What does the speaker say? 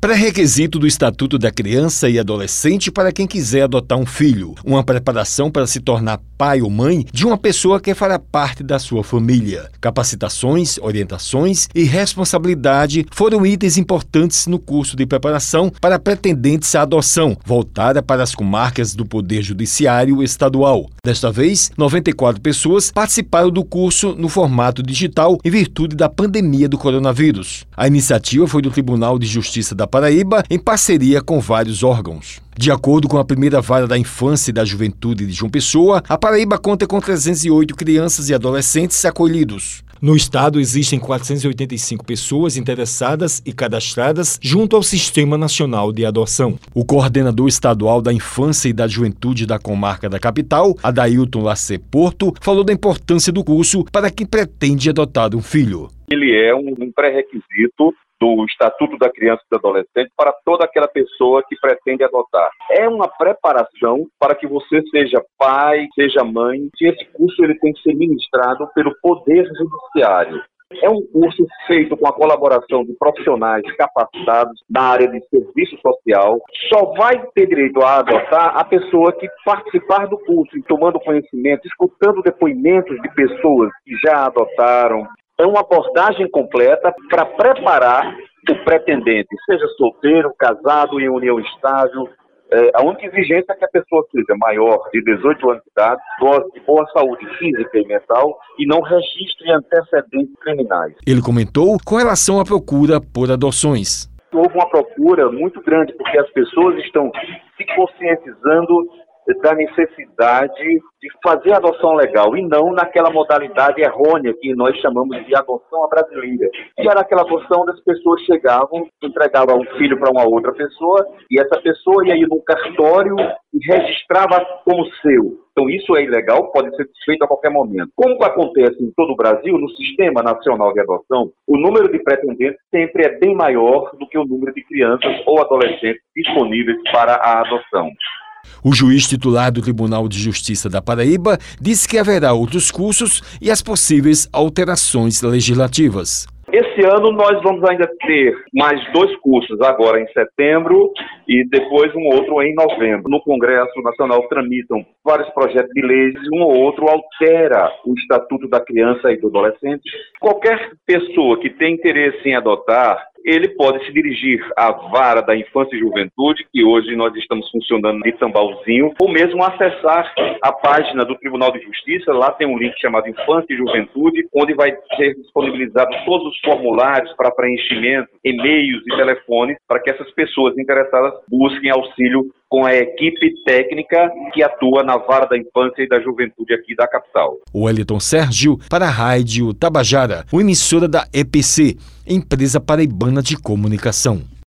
Pré-requisito do Estatuto da Criança e Adolescente para quem quiser adotar um filho. Uma preparação para se tornar pai ou mãe de uma pessoa que fará parte da sua família. Capacitações, orientações e responsabilidade foram itens importantes no curso de preparação para pretendentes à adoção, voltada para as comarcas do Poder Judiciário Estadual. Desta vez, 94 pessoas participaram do curso no formato digital em virtude da pandemia do coronavírus. A iniciativa foi do Tribunal de Justiça da Paraíba, em parceria com vários órgãos. De acordo com a primeira vara da infância e da juventude de João Pessoa, a Paraíba conta com 308 crianças e adolescentes acolhidos. No estado existem 485 pessoas interessadas e cadastradas junto ao Sistema Nacional de Adoção. O coordenador estadual da Infância e da Juventude da comarca da capital, Adailton Lacê Porto, falou da importância do curso para quem pretende adotar um filho. Ele é um pré-requisito do Estatuto da Criança e do Adolescente para toda aquela pessoa que pretende adotar. É uma preparação para que você seja pai, seja mãe, e esse curso ele tem que ser ministrado pelo Poder Judiciário. É um curso feito com a colaboração de profissionais capacitados na área de serviço social. Só vai ter direito a adotar a pessoa que participar do curso, tomando conhecimento, escutando depoimentos de pessoas que já adotaram, é uma abordagem completa para preparar o pretendente, seja solteiro, casado, em união estável. É, a única exigência é que a pessoa seja maior de 18 anos de idade, goze de boa saúde física e mental e não registre antecedentes criminais. Ele comentou com relação à procura por adoções. Houve uma procura muito grande, porque as pessoas estão se conscientizando da necessidade de fazer a adoção legal e não naquela modalidade errônea que nós chamamos de adoção à brasileira. Que era aquela adoção onde as pessoas chegavam, entregavam um filho para uma outra pessoa e essa pessoa ia no cartório e registrava como seu. Então isso é ilegal, pode ser feito a qualquer momento. Como acontece em todo o Brasil, no Sistema Nacional de Adoção, o número de pretendentes sempre é bem maior do que o número de crianças ou adolescentes disponíveis para a adoção. O juiz titular do Tribunal de Justiça da Paraíba disse que haverá outros cursos e as possíveis alterações legislativas. Esse ano nós vamos ainda ter mais dois cursos, agora em setembro e depois um outro em novembro. No Congresso Nacional tramitam vários projetos de leis um ou outro altera o Estatuto da Criança e do Adolescente. Qualquer pessoa que tem interesse em adotar ele pode se dirigir à vara da infância e juventude, que hoje nós estamos funcionando de Tambalzinho, ou mesmo acessar a página do Tribunal de Justiça, lá tem um link chamado Infância e Juventude, onde vai ser disponibilizado todos os formulários para preenchimento, e-mails e telefones, para que essas pessoas interessadas busquem auxílio com a equipe técnica que atua na vara da infância e da juventude aqui da capital. O Eliton Sérgio para a Rádio Tabajara, emissora da EPC, Empresa Paraibana de Comunicação.